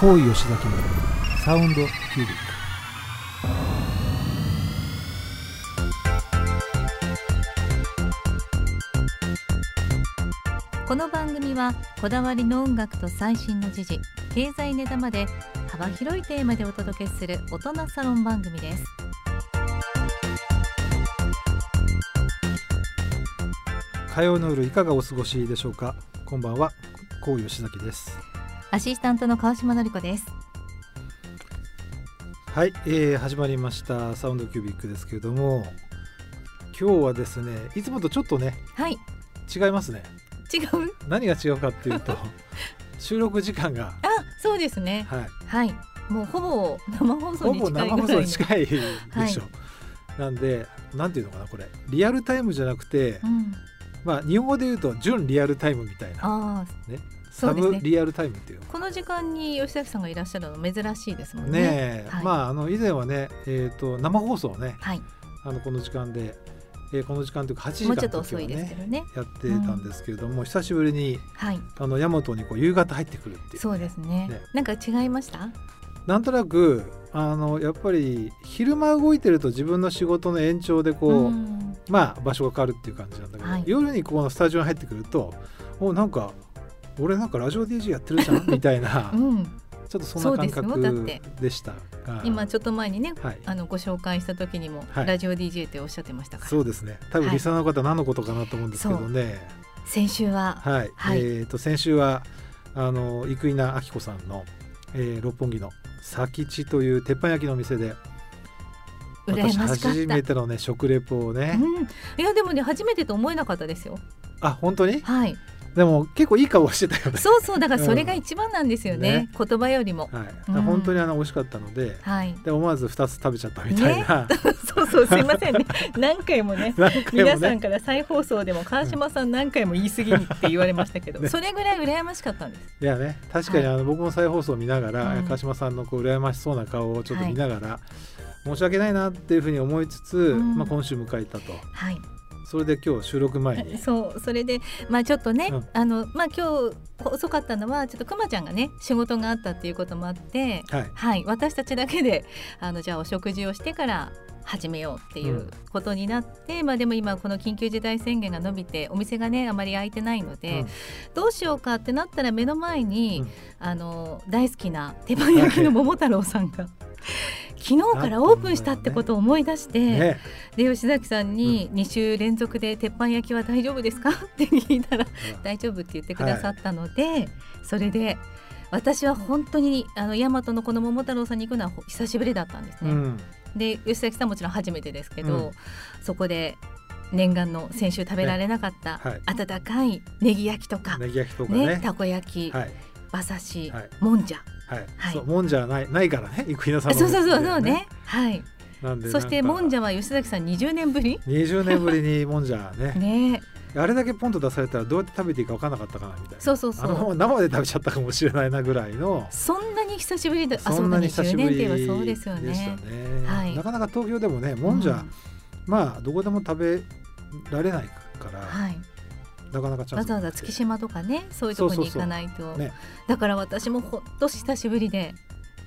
高井吉崎のサウンドキュービッこの番組はこだわりの音楽と最新の時事経済ネタまで幅広いテーマでお届けする大人サロン番組です。火曜の夜いかがお過ごしでしょうか？こんばんは高井吉崎です。アシスタントの川島典子です。はい、えー、始まりましたサウンドキュービックですけれども今日はですねいつもとちょっとねはい。違いますね。違う？何が違うかっていうと 収録時間が。あそうですね。はい。はい。もうほぼ生放送ほぼに近い生放送に近いでしょ、なんでなんていうのかなこれ。リアルタイムじゃなくて、うん、まあ日本語で言うと準リアルタイムみたいな。ああサブリアルタイムっていうのこの時間に吉崎さんがいらっしゃるの珍しいですもんね。ねえ、はい。まああの以前はね、えー、と生放送をねはい。あのこの時間で、えーこの時間というか8時間もうちょっとの時は遅いですけねどね。やってたんですけれども、久しぶりにはい。あの大和にこう夕方入ってくるっていう。そうですね。ね。なんか違いました？なんとなくあのやっぱり昼間動いてると自分の仕事の延長でこう、ん。まあ場所が変わるっていう感じなんだけど、はい。夜にここのスタジオに入ってくるとおなんか俺なんかラジオ DJ やってるじゃん？みたいな、うん、ちょっとそんな感覚てでしたが。今ちょっと前にねはい。あのご紹介した時にも、はい。ラジオ DJ っておっしゃってましたから。そうですね。多分はいリスナーの方何のことかなと思うんですけどね。先週は。はい、はい。えー、と先週はあの生稲晃子さんの、えー六本木の佐吉という鉄板焼きのお店で羨私初めてのね食レポをね、うん、いやでもね初めてと思えなかったですよ。あ本当に？はいでも結構いい顔してたよね。そうそうだからそれが一番なんですよね,、ね言葉よりも。はい、うん。本当にあの美味しかったのではい。で思わず2つ食べちゃったみたいな、そうそうすいませんね。何回もね何回も皆さんねから再放送でも川島さん何回も言い過ぎにって言われましたけど、ね。それぐらい羨ましかったんです。いやね確かにあの、僕も再放送を見ながら、うん。川島さんのこう羨ましそうな顔をちょっと見ながら、申し訳ないなっていうふうに思いつつ、ん。まあ、今週迎えたと。はいそれで今日収録前に。そうそれでまあちょっとね、うん。あのまあ今日遅かったのはちょっとくまちゃんがね仕事があったっていうこともあってはい。はい私たちだけであのじゃあお食事をしてから始めようっていううん。ことになって、まあでも今この緊急事態宣言が伸びてお店がねあまり開いてないので、どうしようかってなったら目の前に、うん。あの大好きな手羽焼きの桃太郎さんが。昨日からオープンしたってことを思い出して、ね。で吉崎さんに2週連続で「鉄板焼きは大丈夫ですか? 」って聞いたら「大丈夫」って言ってくださったので、それで私は本当にあの大和のこの桃太郎さんに行くのは久しぶりだったんですね。うん。で吉崎さんもちろん初めてですけど、うん。そこで念願の先週食べられなかったはい。温かいネギ焼きとか、ネギ焼きとかね。ねたこ焼き、はい。馬刺し、はい。もんじゃ、はい、はい。そうもんじゃないないからね 生稲さんのそうそうそうそうね。はい。なんでそしてもんじゃゃは吉崎さん20年ぶり？20年ぶりにもんじゃね。ね。あれだけポンと出されたらどうやって食べていいか分からなかったかなみたいな。そうそうそう。あの生で食べちゃったかもしれないなぐらいの。そんなに久しぶりであそんなにそうだ久しぶり20年ってでそうですよね、はい。なかなか東京でもねもんじゃ、うん。まあどこでも食べられないから、はい、なかなかチャンスわざわざ月島とかねそういうとこに行かないと。ね。だから私もほっと久しぶりで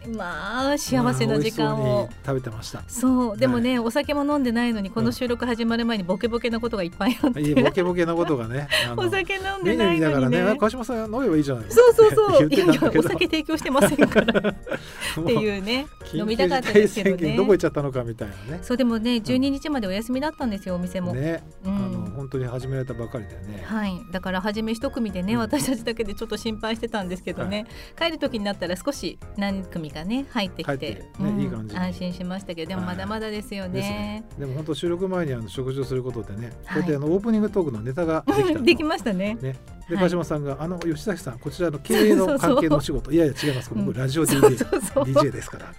まあ幸せな時間まあを食べてました。そう。でもね、お酒も飲んでないのにこの収録始まる前にボケボケなことがいっぱいあって、ボケボケなことがね お酒飲んでない見ながらね川島さん飲めばいいじゃないそうそうそう。いやいやお酒提供してませんから。っ っていうね 飲みたかったですけどね。どこ行っちゃったのかみたいなね。そうでもね12日までお休みだったんですよお店も、ね、うん。あの本当に始められたばかりでね、はい、だから初め一組でね、うん。私たちだけでちょっと心配してたんですけどね、帰る時になったら少し何組かね入ってきて。入ってねいい感じ。に安心しましたけどでもまだまだですよですねね。でも本当収録前にあの食事をすることでね、こうはいやってあのオープニングトークのネタができたの。できましたね。ね、ではい。川島さんが、あの吉崎さんこちらの経営の関係のお仕事。いやいや違います。僕、うん。ラジオ DJ そうそう。DJ ですから。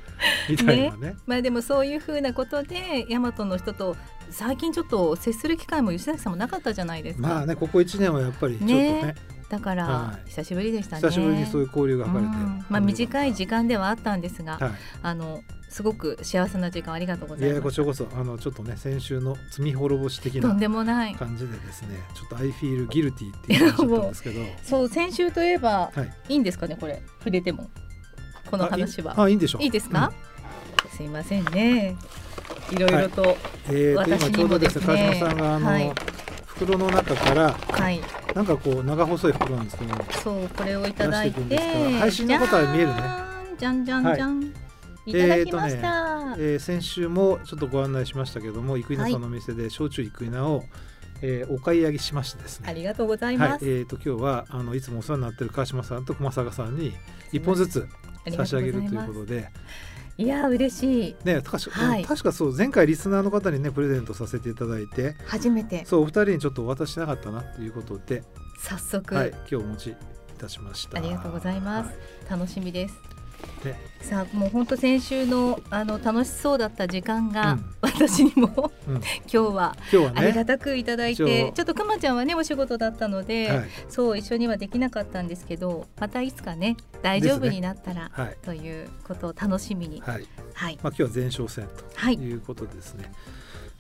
みたいなね。まあでもそういうふうなことで大和の人と最近ちょっと接する機会も吉崎さんもなかったじゃないですか。まあねここ1年はやっぱりちょっとねねだから、はい。久しぶりでしたね。久しぶりにそういう交流が図れて、うん。まあ短い時間ではあったんですが、はあのすごく幸せな時間ありがとうございます。こちらこそあのちょっとね先週の罪滅ぼし的なんとでもない。感じでですねちょっと「I feel guilty」っていう感じだったんですけど。そう先週といえばはい。いいんですかねこれ。触れても。この話は。あいいんでしょう。いいですか、うん、すいませんね。いろいろと、はい、えー、と今ちょうどですね。川島さんがあの、はい、袋の中から、はい、なんかこう長細い袋なんですけどそうこれをいただいて配信の方は見えるね。じゃんじゃんじゃん、はい。いただきました、えー、ねえー、先週もちょっとご案内しましたけども生稲さんのお店で焼酎生稲を、えー、お買い上げしましてですね。ありがとうございます、はい、えーと、今日はあのいつもお世話になっている川島さんと駒坂さんに一本ずつ差し上げるということでいや嬉しい。ね確か,、はい、確かそう前回リスナーの方にねプレゼントさせていただいて。初めて。そうお二人にちょっとお渡ししなかったなということで。早速、はい、今日お持ちいたしました。ありがとうございます、はい、楽しみです。ね、さあもう本当先週のあの楽しそうだった時間が、うん、私にも、うん、今日は。ありがたくいただいて、ね、ちょっとくまちゃんはねお仕事だったので、はい、そう一緒にはできなかったんですけどまたいつかね大丈夫になったら、ね。はい、ということを楽しみに、はい。はい。まあ、今日は前哨戦とい。うことですね。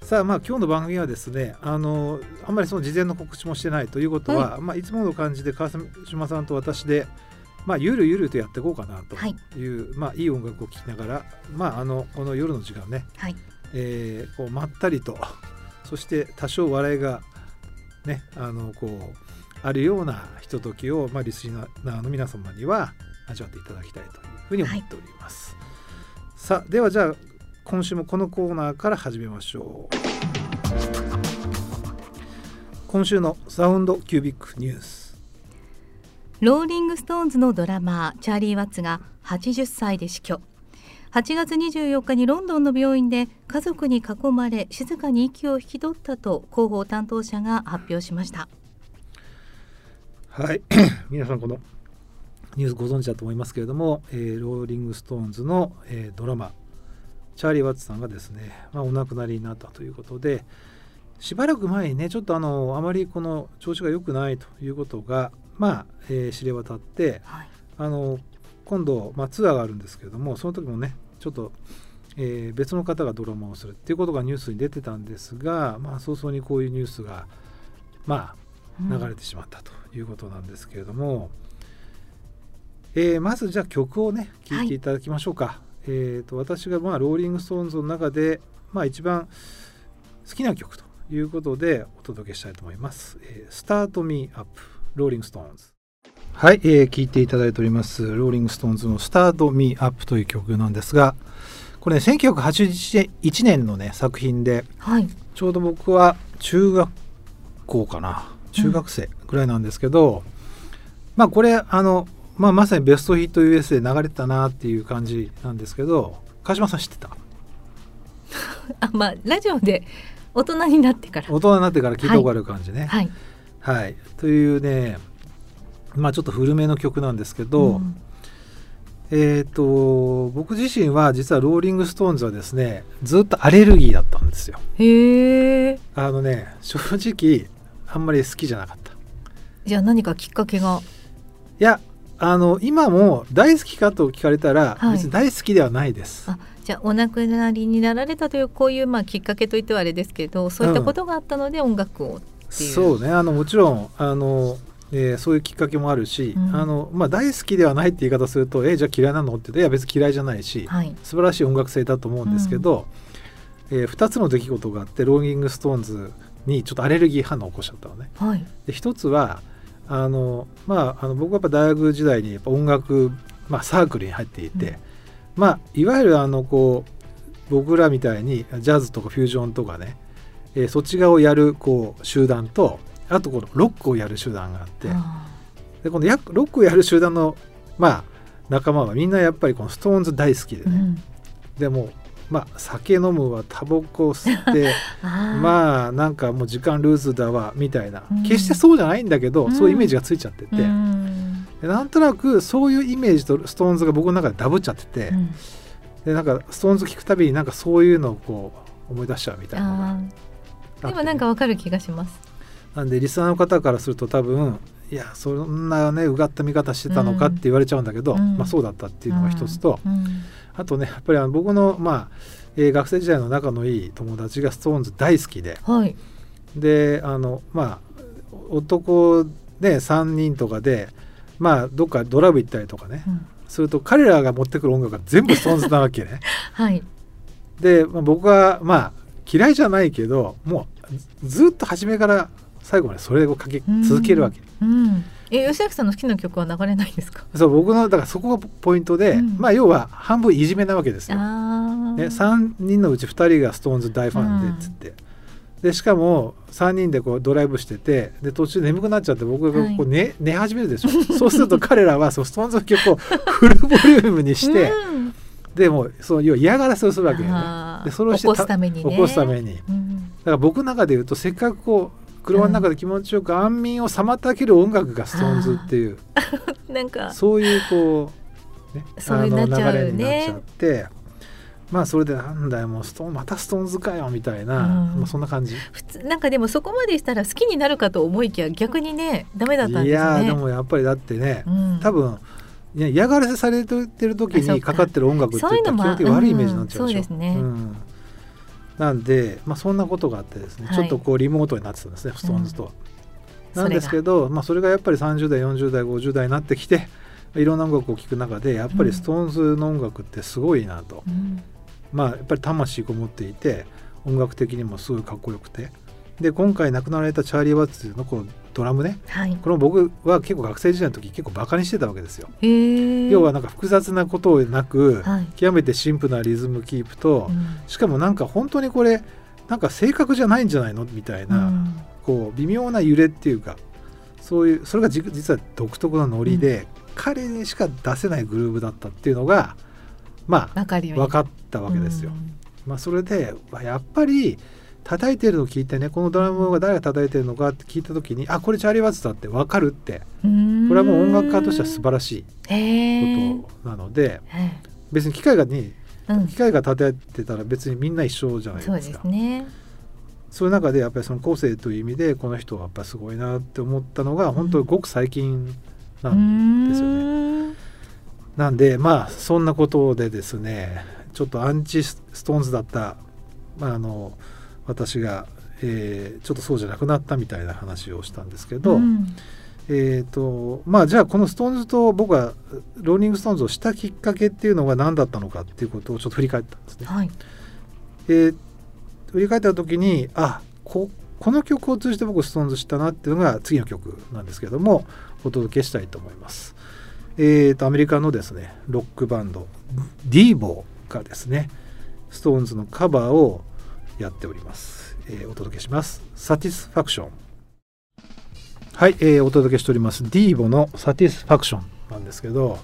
さあまあ今日の番組はですねあのあんまりその事前の告知もしてないということは、はいまあ、いつもの感じで川島さんと私でまあ、ゆるゆるとやっていこうかなとい。う、はいまあ、いい音楽を聴きながら、まあ、あのこの夜の時間ね、はいえー、こうまったりとそして多少笑いが、ね、あのこうあるようなひとときを、まあ、リスナーの皆様には味わっていただきたいというふうに思っております。はい、さあではじゃあ今週もこのコーナーから始めましょう。今週のサウンドキュービックニュースローリング・ストーンズのドラマーチャーリー・ワッツが80歳で死去8月24日にロンドンの病院で家族に囲まれ静かに息を引き取ったと広報担当者が発表しました。はい。皆さんこのニュースご存知だと思いますけれども、えー、ローリング・ストーンズの、えー、ドラマーチャーリー・ワッツさんがですね、まあ、お亡くなりになったということでしばらく前にねちょっとあのあまりこの調子が良くないということがまあ、えー、知れ渡って、はい、あの今度、まあ、ツアーがあるんですけれどもその時もねちょっと、えー、別の方がドラマーをするっていうことがニュースに出てたんですが、まあ、早々にこういうニュースが、まあ、流れてしまったということなんですけれども、うん、えー、まずじゃあ曲をね聴いていただきましょうか。はい、えーと、私が、まあ、ローリング・ストーンズの中で、まあ、一番好きな曲ということでお届けしたいと思います。えー、 Start Me Upローリング・ストーンズはい、えー、聴いていただいておりますローリング・ストーンズの「 Start Me Up」という曲なんですがこれ、ね、1981年のね作品で、はい、ちょうど僕は中学校かな中学生ぐらいなんですけど、うん、まあこれあの、まあ、まさにベストヒット US で流れてたなっていう感じなんですけど川島さん知ってた？あまあラジオで大人になってから。大人になってから聞いたことある感じね、はい、はい。はい、というねまあちょっと古めの曲なんですけど、うん、えっ、ー、と僕自身は実はローリング・ストーンズはですねずっとアレルギーだったんですよ。へえ。あのね正直あんまり好きじゃなかった。じゃあ何かきっかけが？いやあの今も大好きかと聞かれたら、はい、別に大好きではないです。あじゃあお亡くなりになられたというこういうまあきっかけといってはあれですけどそういったことがあったので音楽をそうねあのもちろんあの、えー、そういうきっかけもあるし、うん、あのまあ、大好きではないって言い方すると「えー、じゃあ嫌いなの?」って言って「いや別に嫌いじゃないし、はい、素晴らしい音楽性だと思うんですけど、うん、えー、2つの出来事があってローリング・ストーンズにちょっとアレルギー反応を起こしちゃったのね。はい、で1つはあの、まあ、あの僕はやっぱ大学時代にやっぱ音楽、まあ、サークルに入っていて、うん、まあ、いわゆるあのこう僕らみたいにジャズとかフュージョンとかねえー、そっち側をやるこう集団とあとこのロックをやる集団があってでこのやロックをやる集団のまあ仲間はみんなやっぱりこのストーンズ大好きでね、うん、でもまあ酒飲むわタバコ吸って まあなんかもう時間ルーズだわみたいな、うん、決してそうじゃないんだけど、うん、そういうイメージがついちゃってて、うん、なんとなくそういうイメージとストーンズが僕の中でダブっちゃってて、でなんかストーンズ聞くたびになんかそういうのをこう思い出しちゃうみたいなでもなん。かわかる気がしますなんでリスナーの方からすると多分いやそんなねうがった見方してたのかって言われちゃうんだけど、うん、まあ、そうだったっていうのが一つと、うん、あとねやっぱりあの僕の、まあえー、学生時代の仲のいい友達がストーンズ大好きで、はい、であのまあ男で3人とかでまあどっかドライブ行ったりとかね、うん、すると彼らが持ってくる音楽が全部ストーンズなわけね。はい。で、まあ、僕はまあ嫌いじゃないけどもうずっと初めから最後までそれをかけ続けるわけ。うん。え吉崎さんの好きな曲は流れないんですか？そう僕のだからそこがポイントで、うん。まあ要は半分いじめなわけですよ。あね、3人のうち2人がストーンズ大ファンでっつって、でしかも3人でこうドライブしててで途中眠くなっちゃって僕がこう寝,、寝始めるでしょ。そうすると彼らはそのストーンズの曲を フルボリュームにして、うん。でもうその要は嫌がらせをするわけよね。でそれをして起こすためにね。起こすために。だから、うん、僕の中で言うとせっかくこう車の中で気持ちよく安眠を妨げる音楽がストーンズっていう。なんか。そういうこう、ね、そういうなっちゃうね。流れになっちゃって。まあそれでなんだよもうストーンまたストーンズかよみたいな、うん。まあ、そんな感じ。普通なんかでもそこまでしたら好きになるかと思いきや逆にねダメだったんですね。やーでもやっぱりだってね、うん。多分いや嫌がらせされてる時にかかってる音楽って基本的に悪いイメージになっちゃうでしょ、うん。そうですね。んなんで、まあ、そんなことがあってですね、はい。ちょっとこうリモートになってたんですね、ストーンズとは。なんですけど、ど、まあ、それがやっぱり30代40代50代になってきていろんな音楽を聴く中でやっぱりストーンズの音楽ってすごいなと、うん。まあやっぱり魂こもっていて音楽的にもすごいかっこよくて。で今回亡くなられたチャーリー・ワッツのこのドラムねはい。これも僕は結構学生時代の時結構バカにしてたわけですよ。要はなんか複雑なことをなく、はい。極めてシンプルなリズムキープと、うんしかもなんか本当にこれなんか正確じゃないんじゃないのみたいな、うんこう微妙な揺れっていうかそういうそれがじ実は独特なノリで、彼にしか出せないグルーヴだったっていうのがまあ分かったわけですよ。うんまあ、それでわやっぱり叩いてるのを聞いてねこのドラムが誰が叩いてるのかって聞いた時にあこれチャーリー・ワッツだって分かるってうんこれはもう音楽家としては素晴らしいことなので、へ別に機械がにーうん機械が叩いてたら別にみんな一緒じゃないそうですか。ですね。そういう中でやっぱりその個性という意味でこの人はやっぱりすごいなって思ったのが本当にごく最近なんですよね。うんなんでまあそんなことでですねちょっとアンチストーンズだった、まあ、あの私が、えーちょっとそうじゃなくなったみたいな話をしたんですけど、うんえっ、とまあじゃあこのストーンズと僕がローリング・ストーンズを知ったきっかけっていうのが何だったのかっていうことをちょっと振り返ったんですね。はい。で振り返った時にあここの曲を通じて僕ストーンズ知ったなっていうのが次の曲なんですけどもお届けしたいと思います。えー、とアメリカのですねロックバンドディーボーがですねストーンズのカバーをやっております、えーお届けします「サティスファクション」はい、えーお届けしております。ディーボの「サティスファクション」なんですけど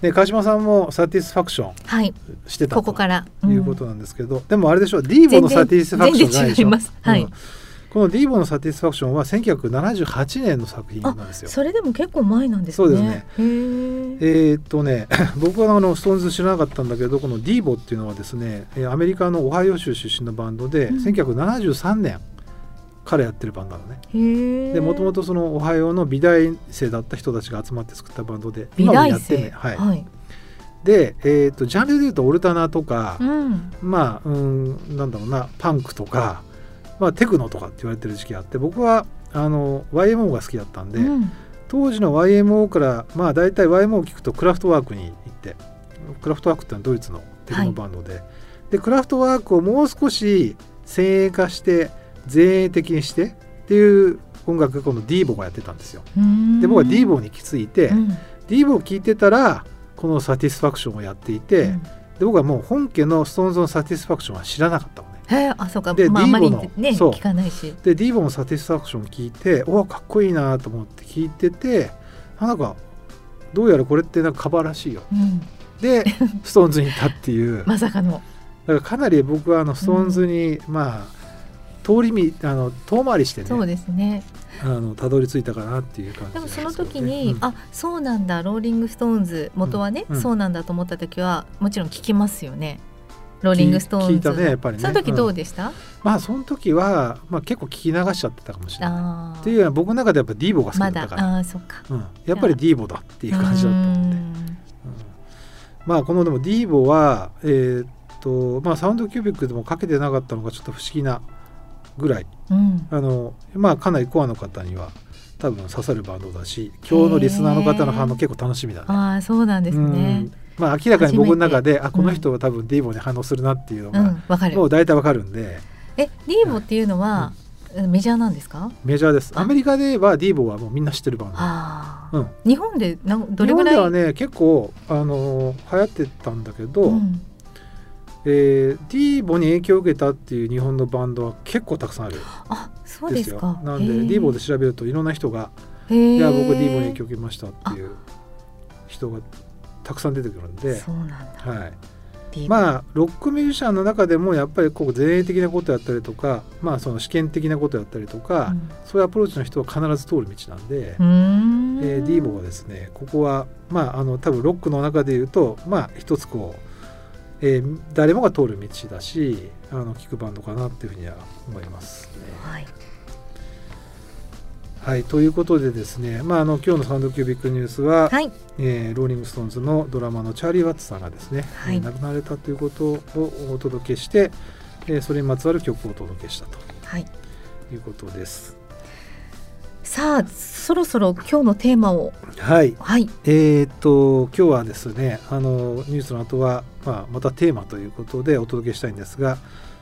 で川島さんもサティスファクションはい。してたここから。ということなんですけど、でもあれでしょディーボのサティスファクションじゃないでしょ？全然違います。はい。うんこのディーボのサティスファクションは1978年の作品なんですよ。それでも結構前なんですね。そうですね。えーっとね 僕はあのストーンズ知らなかったんだけどこのディーボっていうのはですねえーアメリカのオハイオ州出身のバンドで、うん1973年からやってるバンドなのね。でもともとそのオハイオの美大生だった人たちが集まって作ったバンドで今もやってんねはい、はい。で、えーっとジャンルでいうとオルタナとか、うん。まあうんなんだろうなパンクとか、まあ、テクノとかって言われてる時期があって僕はあの YMO が好きだったんで、うん当時の YMO からまあ大体 YMO を聞くとクラフトワークに行ってクラフトワークってのはドイツのテクノバンドで、でクラフトワークをもう少し先鋭化して前衛的にしてっていう音楽がこのディーボがやってたんですよ。うんで僕はディーボに行き着いて、うんディーボを聴いてたらこのサティスファクションをやっていて、うんで僕はもう本家のストーンズのサティスファクションは知らなかった。へーあそうか。でまああまりディーボのねそう。聞かないし。でディーボのサティスファクションを聞いておおかっこいいなと思って聞いててあなんかどうやらこれってなんかカバーらしいよ。うん。で ストーンズにいたっていう。まさかの。だからかなり僕はあのストーンズに、まあ通りみあの遠回りしてそうねですね。あのたどり着いたかなっていう感じでもそのですけど時に、ねうん。あそうなんだローリング・ストーンズ元はね、うん。うん。そうなんだと思った時はもちろん聞きますよねローリング・ストーンズ聞いたねやっぱりね。その時どうでした、まあその時は、まあ、結構聞き流しちゃってたかもしれない。あっていうのは僕の中でやっぱディーボが好きだったから、あーそっか。うん、やっぱりディーボだっていう感じだったので、うん。うん。まあこのでもディーボはえーっとまあサウンドキュービックでもかけてなかったのがちょっと不思議なぐらい。うん。あのまあかなりコアの方には多分刺さるバンドだし今日のリスナーの方の反応結構楽しみだね。ああそうなんですね。まあ明らかに僕の中であこの人は多分ディーボに反応するなっていうのが、うん、もう大体わかるんで。えディーボっていうのは、うん、メジャーなんですか？メジャーです。アメリカではディーボはもうみんな知ってるバンド。うん、日本でなどれぐらい？日本ではね結構あの流行ってたんだけど。うんえー、ディーボに影響を受けたっていう日本のバンドは結構たくさんあるあそうですかなんでディーボで調べるといろんな人が「いや僕ディーボに影響を受けました」っていう人がたくさん出てくるんでそうなんだ、はい、まあロックミュージシャンの中でもやっぱりこう前衛的なことやったりとか、まあ、その試験的なことやったりとか、うん、そういうアプローチの人は必ず通る道なんでん、えー、ディーボはですねここはまああの多分ロックの中でいうとまあ一つこうえー、誰もが通る道だしあの聞くバンドかなっていうふうには思います、ね、はい、はい、ということでですね、まあ、あの今日のサウンドキュービックニュースは、はい、えー、ローリング・ストーンズのドラマーのチャーリー・ワッツさんがですね、はい、亡くなられたということをお届けして、えー、それにまつわる曲をお届けしたと、はい、いうことです。さあそろそろ今日のテーマをはい、はい、えー、っと今日はですねあのニュースの後はまあまたテーマということでお届けしたいんですが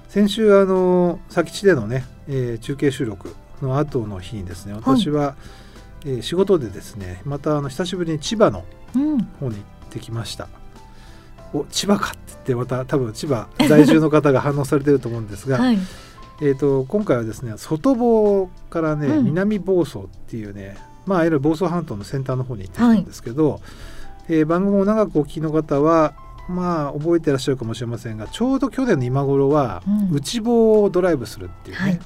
先週あの佐吉でのね、えー、中継収録の後の日にですね私は、はい、えー、仕事でですねまたあの久しぶりに千葉の方に行ってきました。うん、お千葉かって言ってまた多分千葉在住の方が反応されてると思うんですが、はい。えーと、今回はですね外房からね、うん、南房総っていうねまあいわゆる房総半島の先端の方に行ってきたんですけど、はい、えー、番組を長くお聞きの方はまあ覚えてらっしゃるかもしれませんがちょうど去年の今頃は、内房をドライブするっていうね、はい、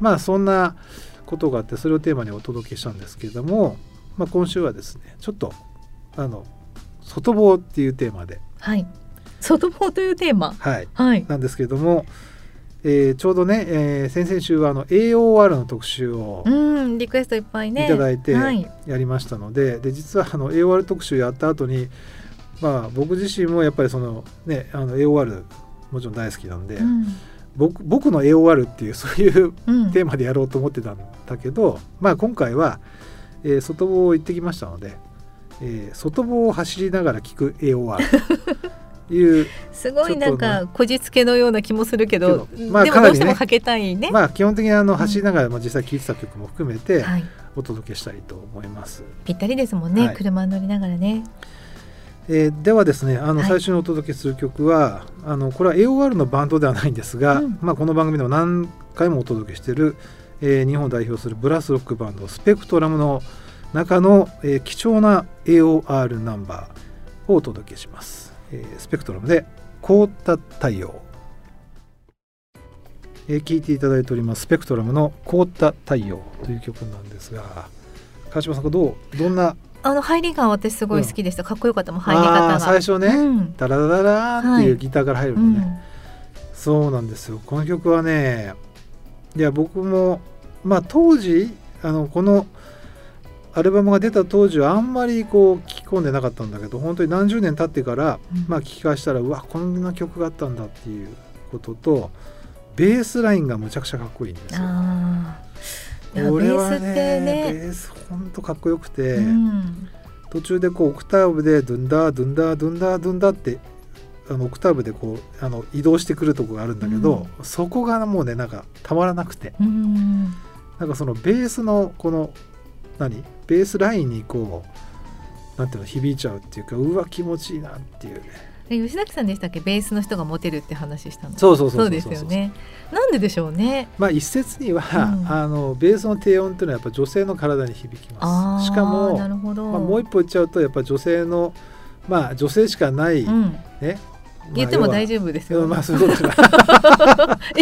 まあそんなことがあってそれをテーマにお届けしたんですけれども、まあ、今週はですねちょっとあの外房っていうテーマで、はい、外房というテーマ、はい、はい、なんですけれどもえー、ちょうどね、えー、先々週はあの AOR の特集をうんリクエストいっぱいね。いただいてやりましたのではい、で実はあの AOR 特集やった後にまあ僕自身もやっぱりそのねあの AOR もちろん大好きなんで、うん、僕僕の AOR っていうそういうテーマでやろうと思ってたんだけど、うん、まあ今回は、えー、外房行ってきましたので、えー、外房を走りながら聞く AOR いう すごいなんかこじつけのような気もするけど、まあ、でもどうしてもかけたいね。まあ基本的にあの走りながら、まあ実際聴いてた曲も含めてお届けしたいと思います。ぴったりですもんね、はい、車乗りながらね。えー、ではですねあの最初にお届けする曲は、はい、あのこれは AOR のバンドではないんですが、うん、まあ、この番組でも何回もお届けしている、えー、日本を代表するブラスロックバンドスペクトラムの中の、えー、貴重な AOR ナンバーをお届けします。えー、スペクトラムで凍った太陽、えー、聞いていただいておりますスペクトラムの凍った太陽という曲なんですが川島さんどうどんなあの入りが私すごい好きでした、うん、かっこよかった。も入り方が。最初ね、うん、ダラダラダっていうギターから入るのね、はいうん、そうなんですよ。この曲はねいや僕もまあ当時あのこのアルバムが出た当時はあんまりこう聞き込んでなかったんだけど本当に何十年経ってから、うん、まあ聞き返したらうわこんな曲があったんだっていうこととベースラインがむちゃくちゃかっこいいんですよ。これはねね。ベース本当かっこよくて、うん、途中でこうオクターブでドゥンダードゥンダードゥンダードゥンダーってあのオクターブでこうあの移動してくるとこがあるんだけど、うん、そこがもうねなんかたまらなくて、うん、なんかそのベースのこの何？ベースラインにこうなんていうの響いちゃうっていうかうわ気持ちいいなっていうね吉崎さんでしたっけ？ベースの人がモテるって話したの。そうそうそうそうですよね。なんででしょうね。まあ一説には、うん、あのベースの低音っていうのはやっぱ女性の体に響きます。しかもなるほど、まあ、もう一歩言っちゃうとやっぱ女性のまあ女性しかない、うん、ね。言っても大丈夫ですよ。まあそうです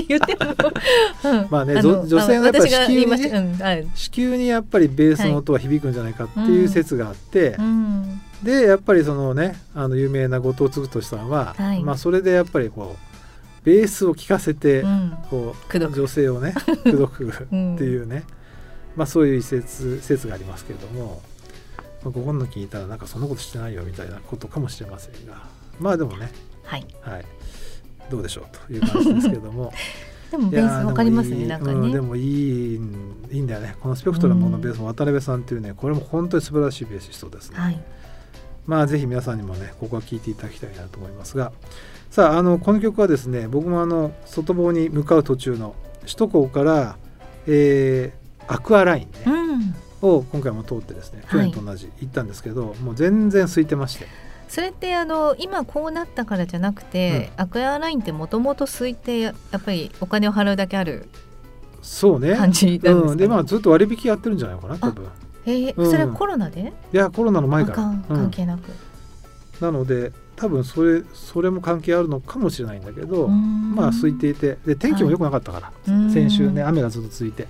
言っても、まあね女性のやっぱり子宮に、ね子宮にやっぱりベースの音は響くんじゃないかっていう説があって、でやっぱりそのねあの有名な後藤嗣俊さんは、まあそれでやっぱりこうベースを聴かせて、こう女性をね口説 くっていうね、まあそういう説説がありますけれども。まあ、ご本の聞いたらなんかそんなことしてないよみたいなことかもしれませんがまあでもね。はい、はい、どうでしょうという感じですけども。でもベースわかりますねなんかね、うん、でもいいいいんだよね。このスペクトラムのベースの渡辺さんっていうねこれも本当に素晴らしいベーシストですね、はい、まあぜひ皆さんにもねここは聴いていただきたいなと思いますが。さああのこの曲はですね僕もあの外房に向かう途中の首都高から、えー、アクアラインね、うん、を今回も通ってですね去年と同じ行ったんですけど、はい、もう全然空いてまして。それってあの今こうなったからじゃなくて、うん、アクアラインってもともと空いてやっぱりお金を払うだけあるそうね。感じなんですか、ね、うん、でまあずっと割引やってるんじゃないかな多分。へえ、うん、それはコロナで？いやコロナの前から。関係なく、なので多分それそれも関係あるのかもしれないんだけどまあ空いていて。で天気も良くなかったから、はい、先週ね雨がずっと続いて。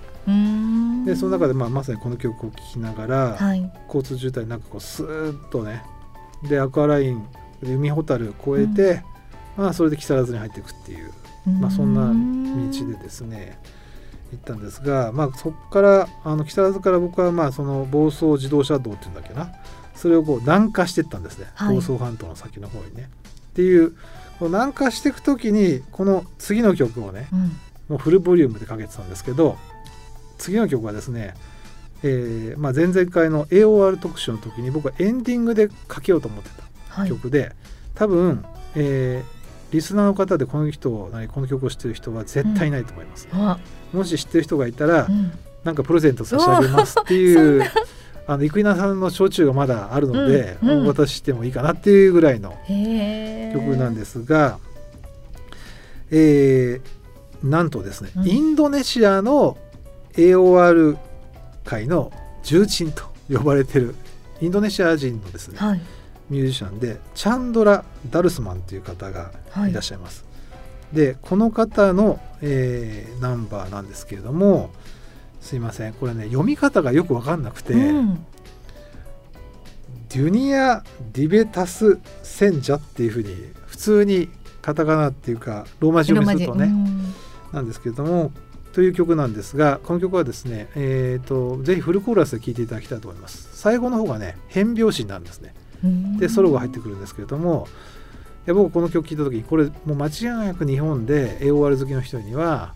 でその中で、まあ、まさにこの曲を聴きながら、はい、交通渋滞なんかこうスーッとねでアクアライン海ほたる越えて、うん、まあ、それで木更津に入っていくっていう、まあ、そんな道でですね行ったんですが、まあ、そこからあの木更津から僕はまあその房総自動車道っていうんだっけな。それをこう南下していったんですね、はい、房総半島の先の方にね。っていうこう南下していく時にこの次の曲をね、うん、もうフルボリュームでかけてたんですけど次の曲はですねえーまあ、前々回の AOR 特集の時に僕はエンディングでかけようと思ってた曲で、はい、多分、えー、リスナーの方でこの人をこの曲を知ってる人は絶対いないと思います、うん、もし知ってる人がいたら、うん、なんかプレゼント差し上げますっていう あの生稲さんの焼酎がまだあるので、うん、お渡ししてもいいかなっていうぐらいの曲なんですが、えー、なんとですね、インドネシアの AOR 界の重鎮と呼ばれてるインドネシア人のですね、はい、ミュージシャンでチャンドラ・ダルスマンという方がい。らっしゃいます。はい、でこの方の、えー、ナンバーなんですけれどもすいません。これね読み方がよく分かんなくて、うん、デュニア・ディベタス・センジャっていうふうに普通にカタカナっていうかローマ字読みするとね、なんですけれどもという曲なんですがこの曲はですね、えーと、ぜひフルコーラスで聴いていただきたいと思います。最後の方がね変拍子になるんですね。でソロが入ってくるんですけれどもいや僕この曲聴いた時にこれもう間違いなく日本で AOR 好きの人には、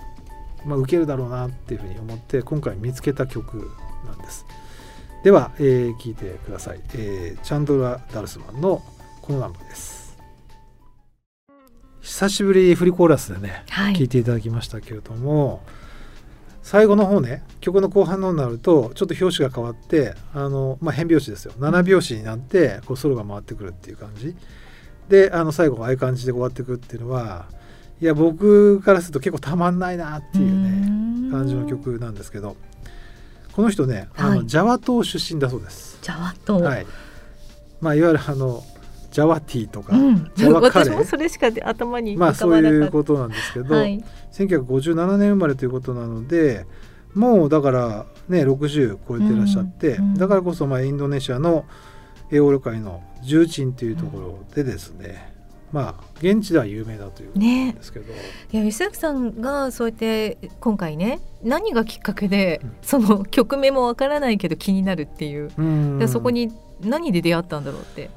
まあ、受けるだろうなっていうふうに思って今回見つけた曲なんです。では、えー、聴いてください、えー、チャンドラ・ダルスマンのこのナンバーです。久しぶりフリコーラスでね、はい、聴いていただきましたけれども、最後の方ね曲の後半のになるとちょっと拍子が変わってあの、まあ、変拍子ですよ。7拍子になってこうソロが回ってくるっていう感じであの最後ああいう感じで終わってくるっていうのはいや僕からすると結構たまんないなっていうね感じの曲なんですけどこの人ね、あのジャワ島出身だそうです。ジャワ島、はい。まあ、いわゆるあのジャワティーとか、うん、ジャワカレー。それしか頭にまあそういうことなんですけど、はい、1957年生まれということなのでもうだからね60超えてらっしゃって、うんうん、だからこそまあインドネシアのエオール界の重鎮というところでですね、まあ現地では有名だということなんですけど、ね、いや吉崎さんがそうやって今回ね何がきっかけで、うん、その曲名もわからないけど気になるっていう、うん、そこに何で出会ったんだろうって。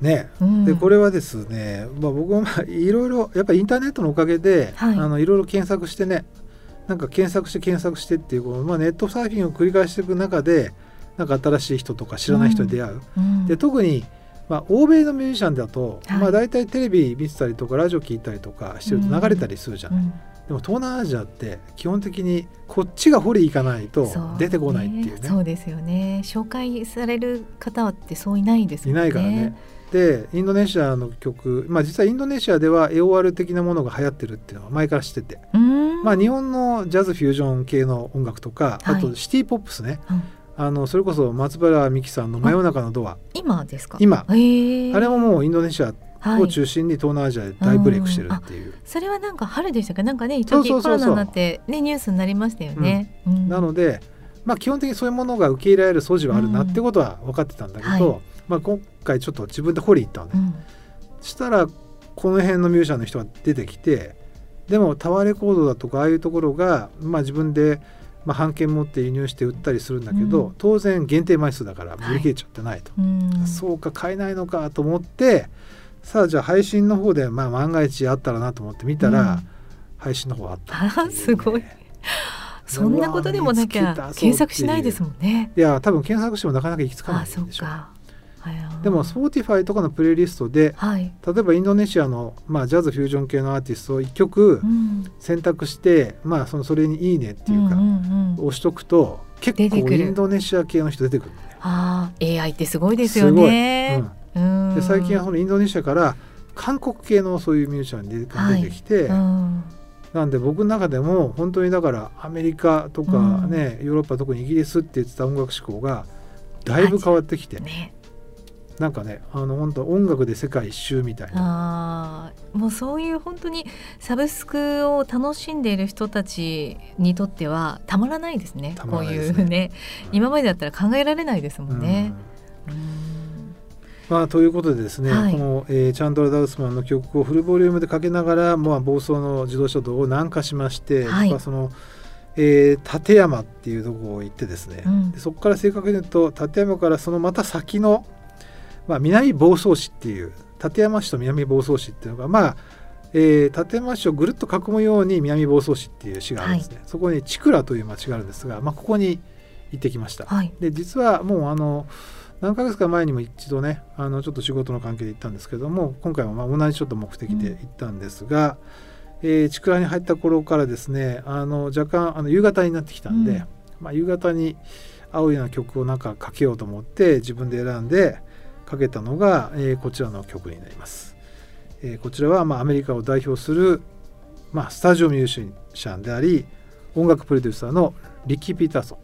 ね、うん、でこれはですね、まあ、僕はまあいろいろやっぱりインターネットのおかげで、はい、あのいろいろ検索してねなんか検索して検索してっていうこの、まあ、ネットサーフィンを繰り返していく中でなんか新しい人とか知らない人に出会う。うん、で特にまあ、欧米のミュージシャンだと、はい、まあ、大体テレビ見てたりとかラジオ聞いたりとかしてると流れたりするじゃない、うん、でも東南アジアって基本的にこっちが掘り行かないと出てこないっていうね。そうですよね。紹介される方ってそういないですね。いないからね。でインドネシアの曲、まあ、実はインドネシアでは AOR 的なものが流行ってるっていうのは前から知ってて、まあ、日本のジャズフュージョン系の音楽とか、はい、あとシティ・ポップスね、うん、あのそれこそ松原美樹さんの「真夜中のドア」今ですか？今。あれももうインドネシアを中心に東南アジアで大ブレイクしてるっていう、はい、それはなんか春でしたか？なんかね一時コロナになってねニュースになりましたよね、うん、なのでまあ基本的にそういうものが受け入れられる素地はあるなってことは分かってたんだけど、はい。まあ、今回ちょっと自分で掘り行ったので、うん、したらこの辺のミュージシャンの人が出てきてでもタワーレコードだとかああいうところが、まあ、自分で、まあ、版権持って輸入して売ったりするんだけど、うん、当然限定枚数だから売り切れちゃってないと、はい、そうか買えないのかと思ってさあじゃあ配信の方で、まあ、万が一あったらなと思って見たら、配信の方あったね、あ すごい。そんなことでもなきゃ検索しないですもんね。いや多分検索してもなかなか行き着かないんでしょうでも Spotify とかのプレイリストではい。例えばインドネシアの、まあ、ジャズフュージョン系のアーティストを1曲うん。選択して、まあ、そのそれに「いいね」っていうか、んんうん。押しとくと結構インドネシア系の人出てくるのね。ああ AI ってすごいですよね。ううん。ん、で最近はそのインドネシアから韓国系のそういうミュージシャンがはい。出てきて、うん。なんで僕の中でも本当にだからアメリカとかね、ヨーロッパ特にイギリスって言ってた音楽志向がだいぶ変わってきて、ね。なんかねあの本当音楽で世界一周みたいな。あーもうそういう本当にサブスクを楽しんでいる人たちにとってはたまらないですね。たまこうらないですね。いうね今までだったら考えられないですもんね。うん。うんまあ、ということでですね、はい。この、えーチャンドラ・ダウスマンの曲をフルボリュームでかけながら、まあ、暴走の自動車道を南下しまして、はい。まあそのえー立山っていうところを行ってですね、うん。でそこから正確に言うと立山からそのまた先の、まあ、南房総市っていう立山市と南房総市っていうのがまあえー立山市をぐるっと囲むように南房総市っていう市があるんですね、そこに千倉という町があるんですが、まあ、ここに行ってきました。はい。で実はもうあの何ヶ月か前にも一度ねあのちょっと仕事の関係で行ったんですけども今回もまあ同じちょっと目的で行ったんですが、えー、チクラに入った頃からですねあの若干あの夕方になってきたんで、うんまあ、夕方に合うような曲をなんかかけようと思って自分で選んでかけたのが、えーこちらの曲になります。えーこちらはまあアメリカを代表する、まあ、スタジオミュージシャンであり音楽プロデューサーのリッキー・ピーターソ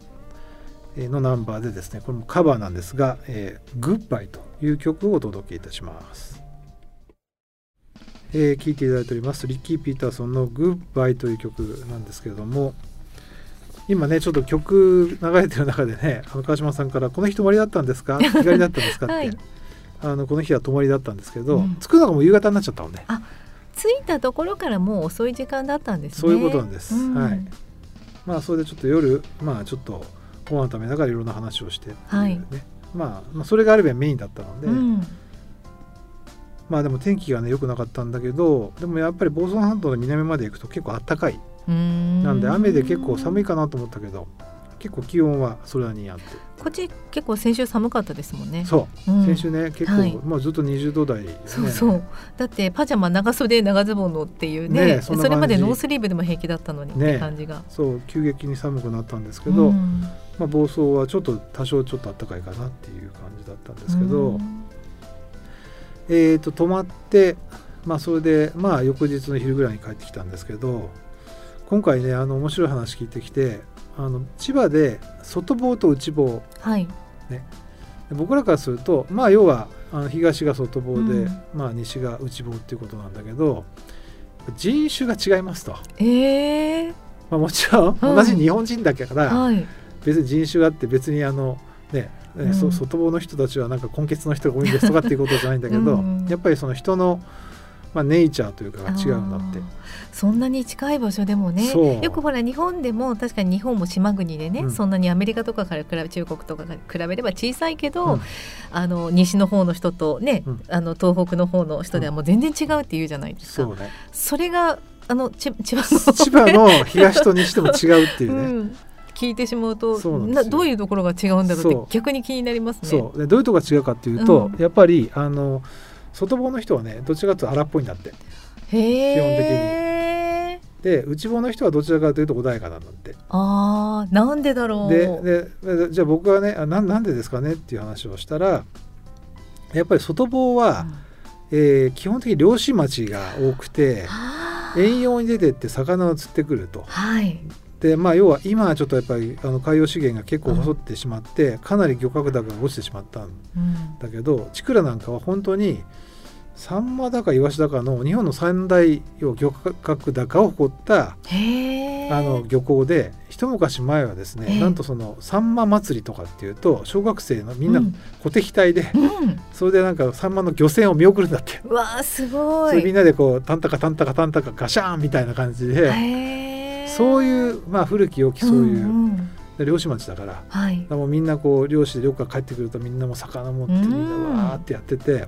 ンのナンバーでですねこれもカバーなんですが「えー、グッバイ」という曲をお届けいたします。えー、聴いていただいておりますリッキー・ピーターソンの「グッバイ」という曲なんですけれども今ねちょっと曲流れてる中でねあの川島さんから「この日泊まりだったんですか？日帰りだったんですか?」って、はいあのこの日は泊まりだったんですけど、うん。着くのがもう夕方になっちゃったので、着いたところからもう遅い時間だったんですね。そういうことなんです。うん。はい。まあそれでちょっと夜まあちょっとご飯食べながらいろんな話をしてね、はい。まあ、まあそれがあるべきメインだったので、うん。まあでも天気がね良くなかったんだけどでもやっぱり房総半島の南まで行くと結構あったかい。うんなんで雨で結構寒いかなと思ったけど結構気温はそれなりにあって。こっち結構先週寒かったですもんね。そう、うん。先週ね結構、はい。もうずっと20度台でね。そうそう。だってパジャマ長袖長ズボンのっていうねねえそれまでノースリーブでも平気だったのにって感じが。そう急激に寒くなったんですけど、うん。まあ、房総はちょっと多少ちょっと暖かいかなっていう感じだったんですけど、うん。えー、と泊まって、まあ、それで、まあ、翌日の昼ぐらいに帰ってきたんですけど今回ねあの面白い話聞いてきてあの千葉で外房と内房。はい。僕らからすると、まあ、要はあの東が外房で、うん。まあ、西が内房っていうことなんだけど人種が違いますと、ええまあ、もちろん同じ日本人だけから、はい。別に人種があって別にあのね、えうん。そ外房の人たちはなんか根血の人が多いんですとかっていうことじゃないんだけどうん。やっぱりその人の、まあ、ネイチャーというかが違うんだって。そんなに近い場所でもね。よくほら日本でも確かに日本も島国でね、うん。そんなにアメリカとかから比べ中国とかから比べれば小さいけど、うん。あの西の方の人とね、うん。あの東北の方の人ではもう全然違うって言うじゃないですか。そうね。それがあのち 千葉の千葉の東と西でも違うっていうね、うん、聞いてしまうとなどういうところが違うんだろうって逆に気になりますね。そう。でどういうところが違うかっていうと、うん。やっぱりあの外房の人はねどちらかというと荒っぽいんだって。へえ。で内房の人はどちらかというと穏やかなんだって。ああなんでだろう。ででじゃあ僕はねあななんでですかねっていう話をしたらやっぱり外房は、えー基本的に漁師町が多くて遠洋に出てって魚を釣ってくると。はい。でまあ要は今はちょっとやっぱりあの海洋資源が結構細ってしまって、かなり漁獲高が落ちてしまったんうんだけどチクラなんかは本当にサンマだかイワシだかの日本の三大要漁獲高を誇った。あの漁港で一昔前はですね、ええなんとそのサンマ祭りとかっていうと小学生のみんなうん小敵隊で、うん、それでなんかサンマの漁船を見送るんだって。うわあすごい。それみんなでこうタンタカタンタカタンタカガシャーンみたいな感じで。そういうまあ古き良きそういう、んんで漁師町だからはい。らもうみんなこう漁師で漁から帰ってくるとみんなもう魚持ってうんみんなわーってやってて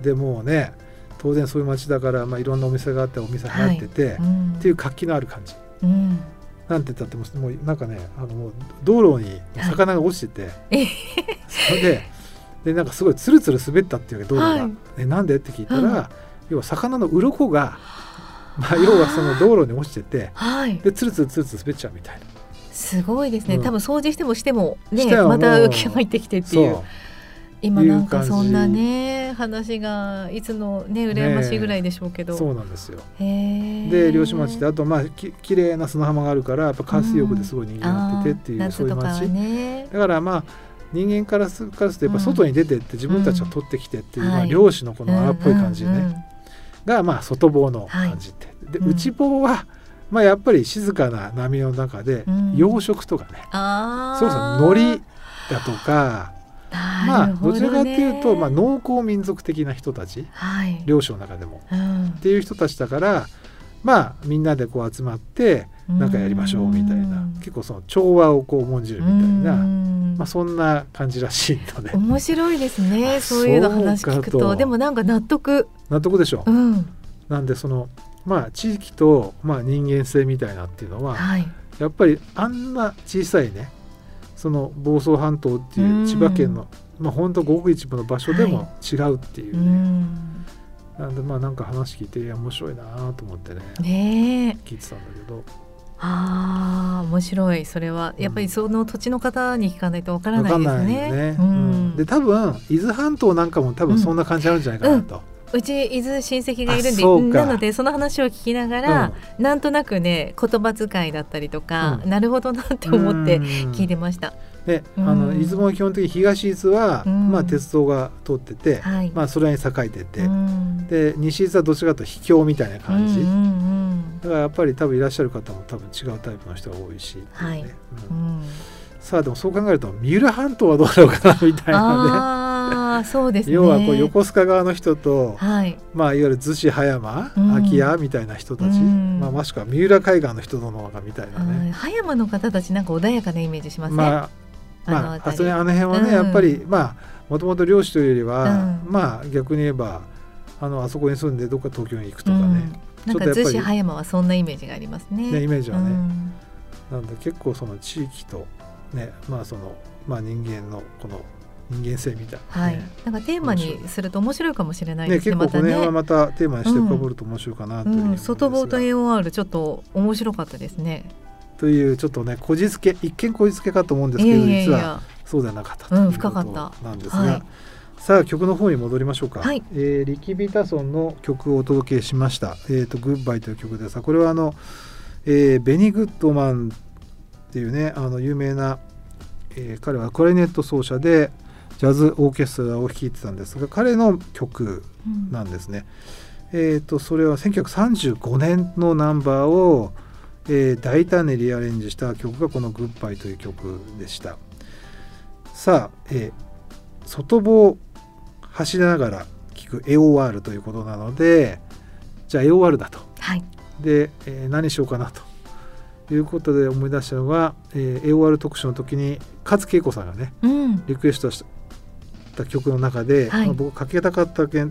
でもうね当然そういう街だから、まあ、いろんなお店があってお店入ってて、うん。っていう活気のある感じ。うん。なんて言ったってもうもうなんかねあの道路に魚が落ちてて、えそれででなんかすごいツルツル滑ったっていう道路が、はい。えなんで？って聞いたら、うん要は魚の鱗が、まあ、要はその道路に落ちててはい。でツルツルツルツル滑っちゃうみたいな。すごいですね、うん。多分掃除してもしてもねまた浮きが入ってきてっていう今なんかそんなね話がいつのね羨ましいぐらいでしょうけど、そうなんですよ。で漁師町であとまあき綺麗な砂浜があるからやっぱ海水浴ですごい人気になっててっていう、あーそういう町ね。だからまあ人間からすからするとやっぱ外に出てって自分たちが取ってきてっていう、まあ、うんはい漁師のこの荒っぽい感じね、うんうんうん。がまあ外房の感じって、でうん内房はまあやっぱり静かな波の中でうん。養殖とかね、ああそうそう海苔だとかまあどちらかというと、まあ、農耕民族的な人たち。はい、漁師の中でも。うん。っていう人たちだからまあみんなでこう集まってなんかやりましょうみたいな。うん結構その調和をこう重んじるみたいな、うん。まあ、そんな感じらしいので。面白いですね。あそういうの話聞くと。でもなんか納得。納得でしょう、ん。なんでそのまあ地域と、まあ、人間性みたいなっていうのははい。やっぱりあんな小さいねその房総半島っていう千葉県の、まあ本当ごく一部の場所でも違うっていううね、ん。なんでまあなんか話聞いて面白いなと思ってねねえ。聞いてたんだけど。ああ面白い。それは。やっぱりその土地の方に聞かないとわから分ないですね。ね。ううん。んで多分伊豆半島なんかも多分そんな感じあるんじゃないかなと。うち伊豆親戚がいるんでなのでその話を聞きながら、なんとなくね言葉遣いだったりとか、うん。なるほどなって思って聞聞いてました。で、うんあの出雲は基本的に東伊豆は、うん。まあ鉄道が通ってて、はい。まあそれに栄えてて、うん。で西伊豆はどちらかというと秘境みたいな感じ。だからやっぱり多分いらっしゃる方も多分違うタイプの人が多いし、はい。さあでもそう考えると三浦半島はどうだろうかなみたいなああそうですね。ね。要はこう横須賀側の人と、はい。まあ、いわゆる逗子葉山、うん。空き家みたいな人たち、うん。まあ、もしくは三浦海岸の人の方がみたいなはい。ね、葉山の方たちなんか穏やかなイメージしますね。まあまあそれあの辺はね、うんやっぱりまあもともと漁師というよりは、うん。まあ逆に言えばあのあそこに住んでどっか東京に行くとかね、うん。なんか逗子葉山はそんなイメージがありますね。ねイメージはね。うん。なんで結構その地域とねまあそのまあ人間のこの人間性みたいな、はねい。なんかテーマにすると面白いかもしれないねですね。結構この辺はままたテーマにして深掘ると面白いかなというふうんうん、外房と AOR ちょっと面白かったですね。というちょっとねこじつけ一見こじつけかと思うんですいけど実は。そうではなかったといううんことなんですが、はい。さあ曲の方に戻りましょうか、はい。えーリキビタソンの曲をお届けしました「えー、とグッバイ」という曲ですがこれはあの、えーベニ・グッドマンっていうねあの有名な、えー彼はクラリネット奏者でジャズオーケストラを率いてたんですが彼の曲うんなんですね。えー、とそれは1935年のナンバーを、えー大胆にリアレンジした曲がこの「グッバイ」という曲でした。さあ、えー外房を走りながら聴く AOR ということなのでじゃあ AOR だと。はい。で、えー何しようかなということで思い出したのが、えー AOR 特集の時に勝恵子さんがねうん。リクエストした曲の中で、はいまあ僕かけたかったけん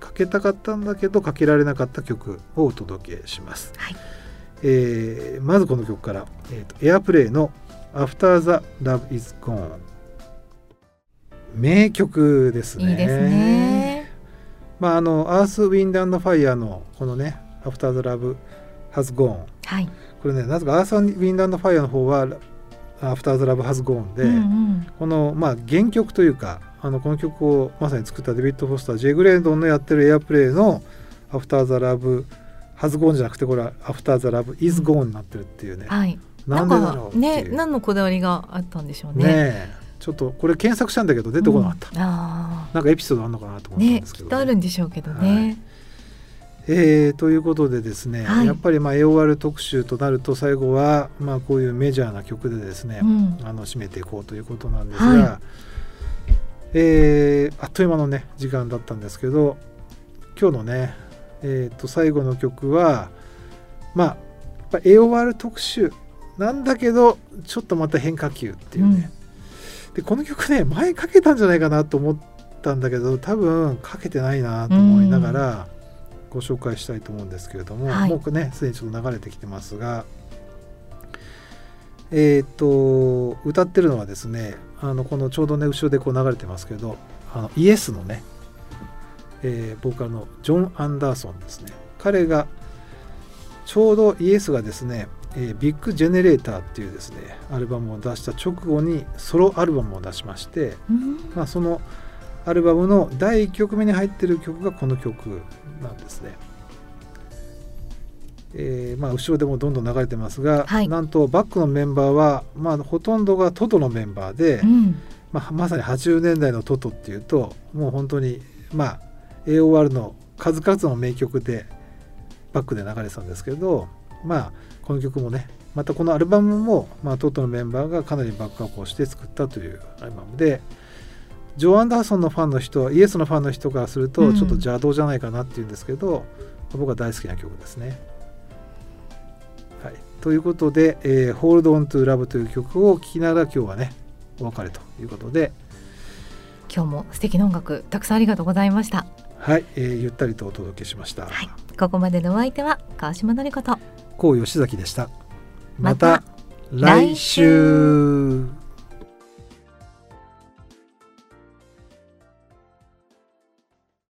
かけたかったんだけどかけられなかった曲をお届けします、はいえーまずこの曲から、えーとエアプレイの「After the Love is Gone」名曲ですねいいですね。まああのアースウィンドアンドファイヤーのこのね「After the Love has Gone」はい。これねなぜかアースウィンドアンドファイヤーの方は「After the Love has Gone で」うんうんこのまあ原曲というかあのこの曲をまさに作ったデビッド・フォスタージェイ・グレードンのやってるエアプレイの「 After the Loveハズ・ゴーン」じゃなくてこれは「アフター・ザ・ラブ・イズ・ゴーン」になってるっていうね、はい。なんでだろうね、何のこだわりがあったんでしょうね。ねえちょっとこれ検索したんだけど出てこなかった、うんあなんかエピソードあるのかなとあ。思ったんね、ですけど、きっとあるんでしょうけどね。えーということでですね、はいやっぱりまあ AOR 特集となると最後はまあこういうメジャーな曲でですね、うん。あの締めていこうということなんですが、はえーあっという間のね時間だったんですけど今日のね、えー、と最後の曲はまあ AOR 特集。なんだけどちょっとまた変化球っていうね、でこの曲ね前かけたんじゃないかなと思ったんだけど多分かけてないなと思いながら、ご紹介したいと思うんですけれども、はい。もうねすでにちょっと流れてきてますがえっ、と歌ってるのはですねあのこのちょうどね後ろでこう流れてますけどあのイエスのね、えーボーカルのジョン・アンダーソンですね。彼がちょうどイエスがですね、えービッグ・ジェネレーターっていうですねアルバムを出した直後にソロアルバムを出しまして、うん。まあ、そのアルバムの第1曲目に入ってる曲がこの曲なんですね。えーまあ、後ろでもどんどん流れてますが、はい。なんとバックのメンバーは、まあ、ほとんどがトトのメンバーで、うん。まあ、まさに80年代のトトっていうともう本当に、まあ、AOR の数々の名曲でバックで流れてたんですけど、まあ、この曲もねまたこのアルバムも、まあ、トトのメンバーがかなりバックアップをして作ったというアルバムでジョー・アンダーソンのファンの人イエスのファンの人からするとうん。ちょっと邪道じゃないかなっていうんですけど、僕は大好きな曲ですね。はい、ということで「えー Hold On to Love」という曲を聴きながら今日はねお別れということで、今日も素敵な音楽たくさんありがとうございましたはいえーゆったりとお届けしました。はいここまでのお相手は川島のりこと。こう吉崎でした。また来週